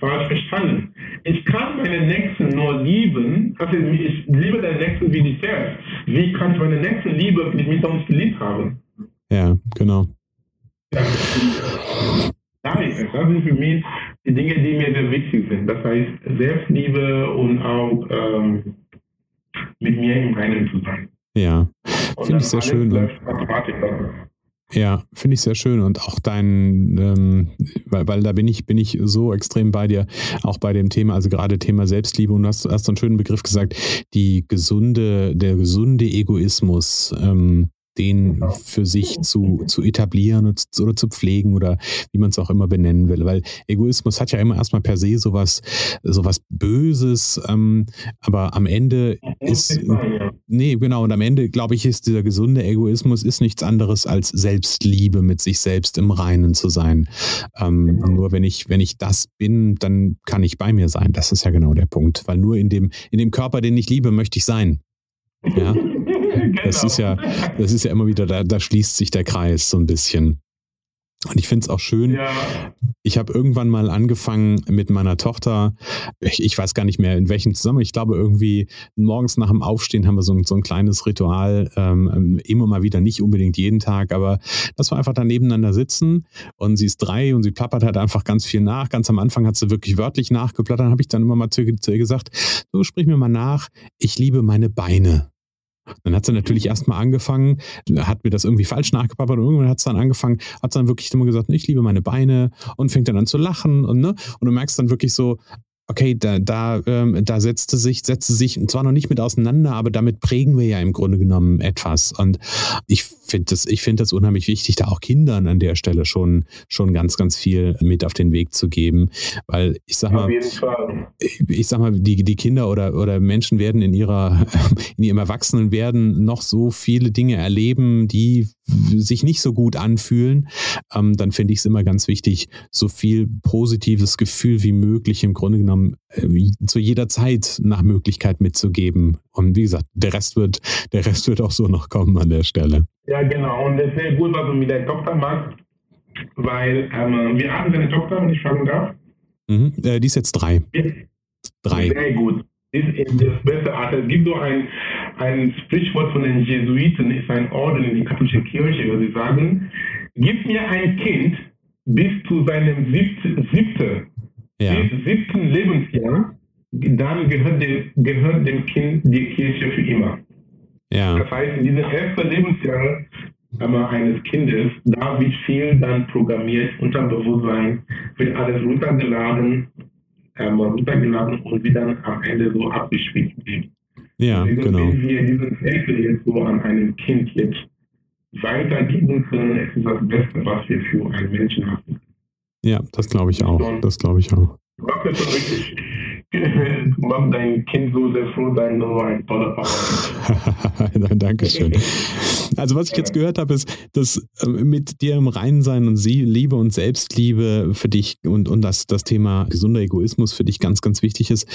falsch verstanden. Ich kann meine Nächsten nur lieben, also ich liebe deine Nächsten wie dich selbst. Wie kann ich meine Nächsten lieben, wenn ich mich noch nicht geliebt habe? Ja, genau. Das sind für mich die Dinge, die mir sehr wichtig sind. Das heißt, Selbstliebe und auch ähm, mit mir im Reinen zu sein. Ja. Finde ich sehr schön. ab. Ja, finde ich sehr schön und auch dein, ähm, weil, weil da bin ich, bin ich so extrem bei dir, auch bei dem Thema, also gerade Thema Selbstliebe und du hast, hast einen schönen Begriff gesagt, die gesunde, der gesunde Egoismus, ähm, den für sich zu, zu etablieren und oder zu pflegen oder wie man es auch immer benennen will. Weil Egoismus hat ja immer erstmal per se sowas, sowas Böses, ähm, aber am Ende ist. Nee, genau. Und am Ende, glaube ich, ist dieser gesunde Egoismus ist nichts anderes als Selbstliebe mit sich selbst im Reinen zu sein. Ähm, Nur wenn ich, wenn ich das bin, dann kann ich bei mir sein. Das ist ja genau der Punkt. Weil nur in dem, in dem Körper, den ich liebe, möchte ich sein. Ja. Das Genau. ist ja, das ist ja immer wieder, da, da schließt sich der Kreis so ein bisschen. Und ich finde es auch schön, Ja, ich habe irgendwann mal angefangen mit meiner Tochter, ich, ich weiß gar nicht mehr in welchem Zusammenhang, ich glaube irgendwie morgens nach dem Aufstehen haben wir so ein, so ein kleines Ritual, ähm, immer mal wieder, nicht unbedingt jeden Tag, aber dass wir einfach da nebeneinander sitzen und sie ist drei und sie plappert halt einfach ganz viel nach. Ganz am Anfang hat sie wirklich wörtlich nachgeplattert, dann habe ich dann immer mal zu, zu ihr gesagt, du sprich mir mal nach, ich liebe meine Beine. Dann hat sie natürlich erstmal angefangen, hat mir das irgendwie falsch nachgepappert und irgendwann hat sie dann angefangen, hat dann wirklich immer gesagt, ich liebe meine Beine und fängt dann an zu lachen und ne, und du merkst dann wirklich so, okay, da, da, ähm, da setzte sich, setzte sich zwar noch nicht mit auseinander, aber damit prägen wir ja im Grunde genommen etwas. Und ich finde das, ich finde das unheimlich wichtig, da auch Kindern an der Stelle schon, schon ganz, ganz viel mit auf den Weg zu geben. Weil ich sag mal, ich sag mal, die, die Kinder oder, oder Menschen werden in ihrer, in ihrem Erwachsenenwerden noch so viele Dinge erleben, die sich nicht so gut anfühlen. Ähm, dann finde ich es immer ganz wichtig, so viel positives Gefühl wie möglich im Grunde genommen äh, zu jeder Zeit nach Möglichkeit mitzugeben. Und wie gesagt, der Rest wird, der Rest wird auch so noch kommen an der Stelle. Ja, genau. Und es ist sehr gut, was du mit deiner Tochter machst, weil ähm, wir hatten deine Tochter, wenn ich fragen darf. Mhm. Äh, die ist jetzt drei. Drei. Sehr gut. Ist in das beste Art. Es gibt so ein, ein Sprichwort von den Jesuiten, ist ein Orden in die katholische Kirche, wo sie sagen, gib mir ein Kind bis zu seinem siebten, siebte ja. siebten Lebensjahr, dann gehört dem, gehört dem Kind die Kirche für immer. Ja. Das heißt, in diesen ersten Lebensjahren eines Kindes, da wird viel dann programmiert, unter Bewusstsein, wird alles runtergeladen, ähm, runtergeladen und wird dann am Ende so abgespielt. Ja, Deswegen, genau. Wenn wir diesen Zettel jetzt so an einem Kind jetzt weitergeben können, ist es das Beste, was wir für einen Menschen haben. Ja, das glaube ich auch. Das glaube ich auch. Das ist richtig Mach dein Kind so sehr froh sein, nur ein toller Papa. Dankeschön. Also was ich jetzt gehört habe, ist, dass äh, mit dir im Reinen sein und sie Liebe und Selbstliebe für dich und, und das, das Thema gesunder Egoismus für dich ganz, ganz wichtig ist.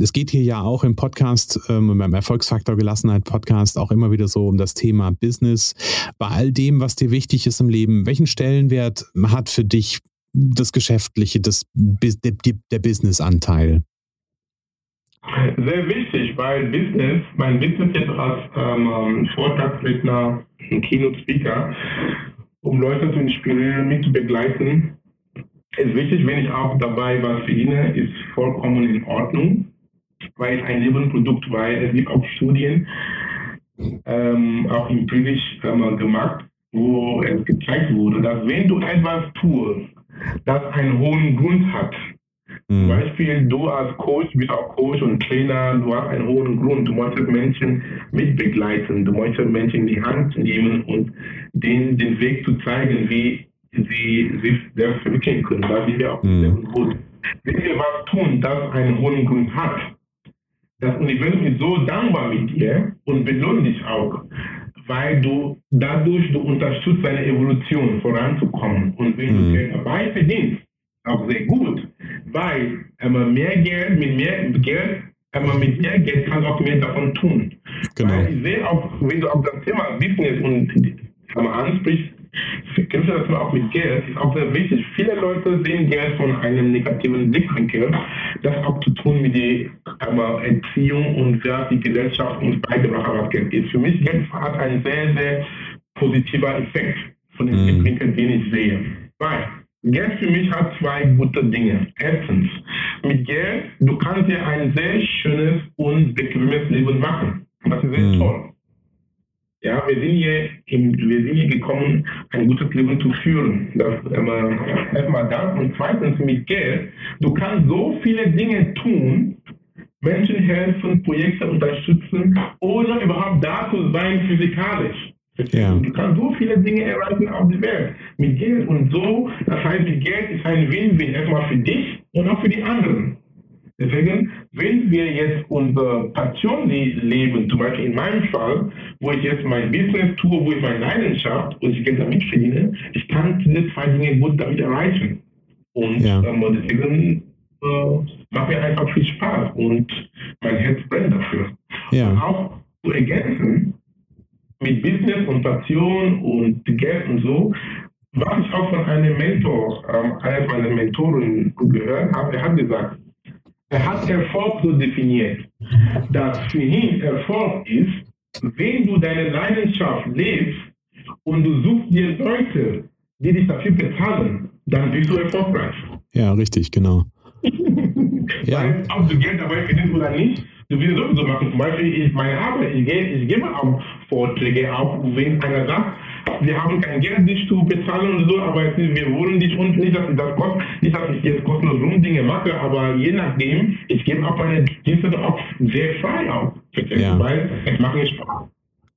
Es geht hier ja auch im Podcast, ähm, beim Erfolgsfaktor Gelassenheit Podcast auch immer wieder so um das Thema Business. Bei all dem, was dir wichtig ist im Leben, welchen Stellenwert hat für dich das Geschäftliche, das, der, der Business-Anteil? Sehr wichtig, weil Business, mein Business jetzt als ähm, Vortragsredner, Keynote-Speaker, um Leute zu inspirieren, mich zu begleiten, ist wichtig, wenn ich auch dabei was verdiene, ist vollkommen in Ordnung, weil es ein Lebensprodukt, weil es gibt auch Studien, ähm, auch empirisch ähm, gemacht, wo es gezeigt wurde, dass wenn du etwas tust, das einen hohen Grund hat. Zum Beispiel, du als Coach bist auch Coach und Trainer, du hast einen hohen Grund, du möchtest Menschen mitbegleiten, du möchtest Menschen in die Hand nehmen und denen den Weg zu zeigen, wie sie sich selbst verwickeln können. Da sind wir auch mhm. sehr gut. Wenn wir was tun, das einen hohen Grund hat, das Universum ist so dankbar mit dir und belohnt dich auch, weil du dadurch du unterstützt deine Evolution voranzukommen. Und wenn mhm. du Geld dabei verdienst, auch sehr gut, weil einmal mehr Geld, mit mehr Geld, einmal mit mehr Geld kann auch mehr davon tun. Genau. Weil ich sehe auch, wenn du auf das Thema Business und einmal ansprichst, kennst du das mal auch mit Geld, ist auch sehr wichtig. Viele Leute sehen Geld von einem negativen Blickwinkel. Das hat auch zu tun mit der Erziehung und wer die Gesellschaft uns beigebracht hat, was Geld ist. Für mich Geld hat einen sehr, sehr positiver Effekt von dem mm. Blickwinkel, den ich sehe. Weil Geld für mich hat zwei gute Dinge. Erstens, mit Geld, du kannst dir ein sehr schönes und bequemes Leben machen. Das ist sehr mhm. toll. Ja, wir sind, hier im, wir sind hier gekommen, ein gutes Leben zu führen. Das äh, erstmal das. Und zweitens, mit Geld, du kannst so viele Dinge tun, Menschen helfen, Projekte unterstützen, ohne überhaupt da zu sein physikalisch. Ja. Du kannst so viele Dinge erreichen auf der Welt mit Geld und so. Das heißt, Geld ist ein Win-Win erstmal für dich und auch für die anderen. Deswegen, wenn wir jetzt unsere Passion leben, zum Beispiel in meinem Fall, wo ich jetzt mein Business tue, wo ich meine Leidenschaft und ich Geld damit verdiene, ich kann diese zwei Dinge gut damit erreichen. Und ja. ähm, deswegen äh, macht mir einfach viel Spaß und mein Herz brennt dafür. Ja. Und auch zu ergänzen, mit Business und Passion und Geld und so, was ich auch von einem Mentor, ähm, einer meiner Mentoren gehört habe, er hat gesagt, er hat Erfolg so definiert, dass für ihn Erfolg ist, wenn du deine Leidenschaft lebst und du suchst dir Leute, die dich dafür bezahlen, dann bist du erfolgreich. Ja, richtig, genau. ja. Weil, ob du Geld dabei verdienst oder nicht, Du willst sowieso machen. Zum Beispiel ist meine Arbeit, ich, gehe, ich gebe auch Vorträge, auch wenn einer sagt, wir haben kein Geld, dich zu bezahlen und so, aber wir wollen dich und nicht, dass ich das kostet, nicht, dass ich jetzt kostenlos Rumdinge mache, aber je nachdem, ich gebe auch meine Dienste auch sehr frei auf. Ja. Weil es macht mir Spaß.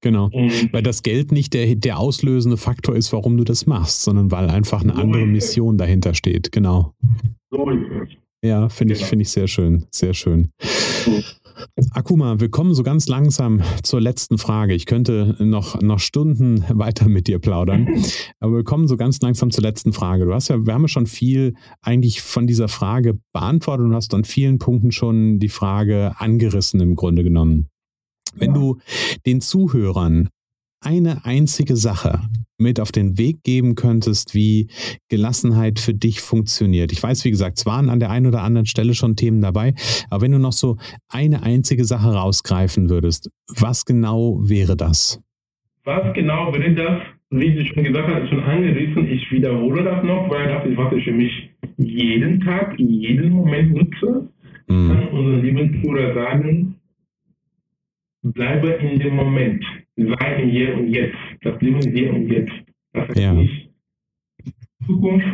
Genau, weil das Geld nicht der, der auslösende Faktor ist, warum du das machst, sondern weil einfach eine andere Mission dahinter steht. Genau. So ist es. Ja, finde ich, genau. finde ich sehr schön, sehr schön. Akuma, wir kommen so ganz langsam zur letzten Frage. Ich könnte noch, noch Stunden weiter mit dir plaudern, aber wir kommen so ganz langsam zur letzten Frage. Du hast ja, wir haben ja schon viel eigentlich von dieser Frage beantwortet und hast an vielen Punkten schon die Frage angerissen im Grunde genommen. Wenn du den Zuhörern eine einzige Sache mit auf den Weg geben könntest, wie Gelassenheit für dich funktioniert. Ich weiß, wie gesagt, es waren an der einen oder anderen Stelle schon Themen dabei, aber wenn du noch so eine einzige Sache rausgreifen würdest, was genau wäre das? Was genau wäre das? wie Sie schon gesagt haben, schon angerissen. Ich wiederhole das noch, weil das ist, was ich für mich jeden Tag, in jedem Moment nutze. Mhm. Kann unseren lieben Bruder sagen, bleibe in dem Moment. Sei im Hier und Jetzt. Das Leben ist Hier und Jetzt. Das heißt ja. nicht Zukunft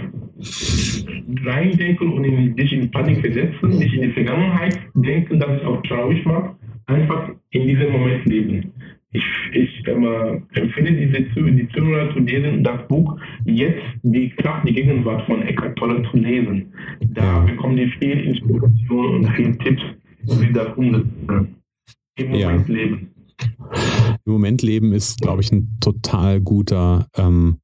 reindenken und in, dich in Panik versetzen, nicht in die Vergangenheit denken, dass es auch traurig macht. Einfach in diesem Moment leben ich, ich äh, empfehle diese die Zuhörer zu lesen, das Buch jetzt die Kraft, die Gegenwart von Eckhart Tolle zu lesen. Da bekommen die viel Inspiration und viel Tipps, wie das umsetzen. Im Moment ja. leben. Im Moment leben ist, glaube ich, ein total guter, ähm,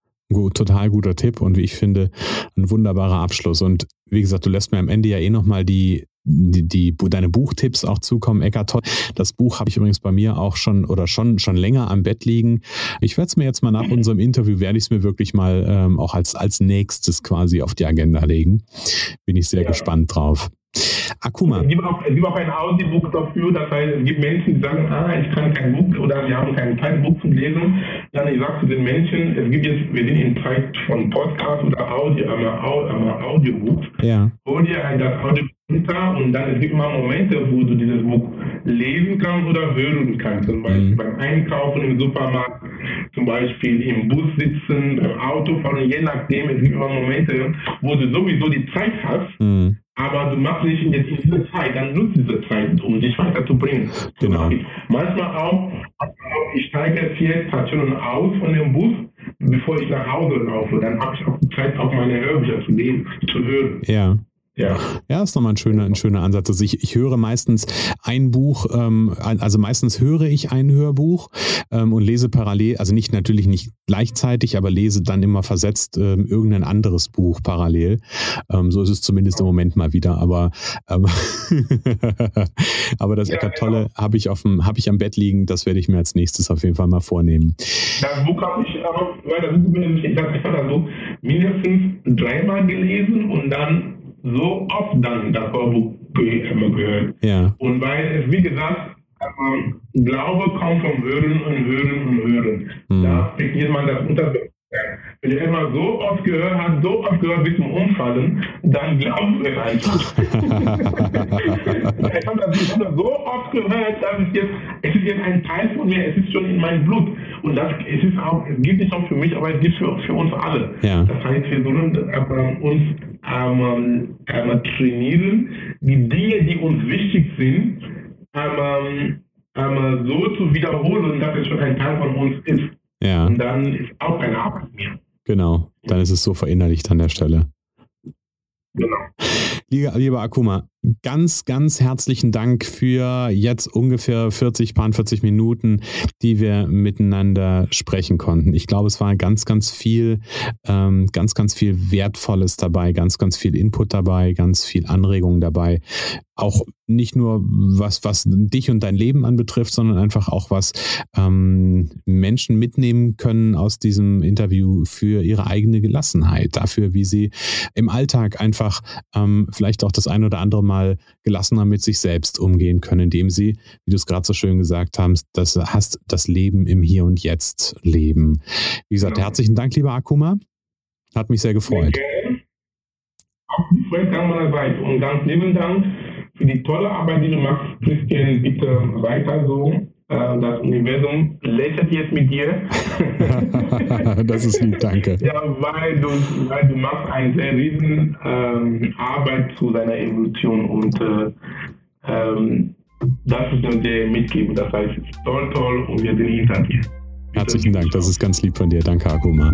total guter Tipp und wie ich finde, ein wunderbarer Abschluss. Und wie gesagt, du lässt mir am Ende ja eh nochmal die die, die, deine Buchtipps auch zukommen. Eckart Toll. Das Buch habe ich übrigens bei mir auch schon oder schon, schon länger am Bett liegen. Ich werde es mir jetzt mal nach unserem Interview, werde ich es mir wirklich mal ähm, auch als, als nächstes quasi auf die Agenda legen. Bin ich sehr ja. gespannt drauf. Akuma. Es gibt, auch, es gibt auch ein Audiobuch dafür, das heißt, es gibt Menschen, die sagen, ah, ich kann kein Buch oder wir haben kein Zeit, Buch zu lesen. Dann ich sage zu den Menschen, es gibt jetzt, wir sind in Zeit von Podcast oder Audio, einmal Audiobuch. Ja. Hol dir ein das Audiobuch runter und dann es gibt immer Momente, wo du dieses Buch lesen kannst oder hören kannst. Zum Beispiel mhm. beim Einkaufen im Supermarkt, zum Beispiel im Bus sitzen, beim Autofahren, je nachdem, es gibt immer Momente, wo du sowieso die Zeit hast. Mhm aber du machst nicht jetzt in dieser Zeit, dann nutzt diese Zeit, um dich weiterzubringen. Genau. Manchmal auch, ich steige vier Stationen aus von dem Bus, bevor ich nach Hause laufe. Dann habe ich auch die Zeit, auch meine Hörbücher zu lesen, zu hören. Ja. Ja. ja, ist nochmal ein schöner, ein schöner Ansatz. Also ich, ich höre meistens ein Buch, ähm, also meistens höre ich ein Hörbuch ähm, und lese parallel, also nicht natürlich nicht gleichzeitig, aber lese dann immer versetzt ähm, irgendein anderes Buch parallel. Ähm, so ist es zumindest im Moment mal wieder. Aber, ähm, aber das ja, Eckart Tolle genau. habe ich auf dem, habe ich am Bett liegen. Das werde ich mir als nächstes auf jeden Fall mal vornehmen. Das Buch habe ich aber, weil das Buch ich habe so mindestens dreimal gelesen und dann so oft dann das Hörbuch gehört. Ja. Und weil es, wie gesagt, ähm, Glaube kommt vom Hören und Hören und Hören. Mhm. Da fängt man das unter. Wenn ihr immer so oft gehört habt, so oft gehört bis zum Umfallen, dann glaubt es einfach. ich habe das, hab das so oft gehört, dass es jetzt, es ist jetzt ein Teil von mir, es ist schon in meinem Blut. Und das, es ist auch, es gibt nicht nur für mich, aber es gibt für, für uns alle. Ja. Das heißt, wir sollen äh, uns ähm, ähm, trainieren, die Dinge, die uns wichtig sind, ähm, ähm, so zu wiederholen, dass es schon ein Teil von uns ist. Ja. Und dann ist auch keine Arbeit mehr. Genau, dann ist es so verinnerlicht an der Stelle. Genau. Lieber, lieber Akuma, ganz, ganz herzlichen Dank für jetzt ungefähr 40, paar 40 Minuten, die wir miteinander sprechen konnten. Ich glaube, es war ganz, ganz viel, ähm, ganz, ganz viel Wertvolles dabei, ganz, ganz viel Input dabei, ganz viel Anregung dabei auch nicht nur was, was dich und dein Leben anbetrifft, sondern einfach auch was ähm, Menschen mitnehmen können aus diesem Interview für ihre eigene Gelassenheit, dafür, wie sie im Alltag einfach ähm, vielleicht auch das ein oder andere Mal gelassener mit sich selbst umgehen können, indem sie, wie du es gerade so schön gesagt hast, das hast das Leben im Hier und Jetzt leben. Wie gesagt, genau. herzlichen Dank, lieber Akuma. Hat mich sehr gefreut. Auch Freude an meiner Seite und ganz lieben Dank für die tolle Arbeit, die du machst, Christian. Bitte weiter so. Äh, das Universum lächelt jetzt mit dir. das ist lieb, danke. Ja, weil du, weil du machst eine sehr riesen ähm, Arbeit zu deiner Evolution und äh, ähm, das ist uns dir mitgeben. Das heißt, es ist toll, toll und wir sind hinter dir. Herzlichen Dank, das ist ganz lieb von dir. Danke, Akuma.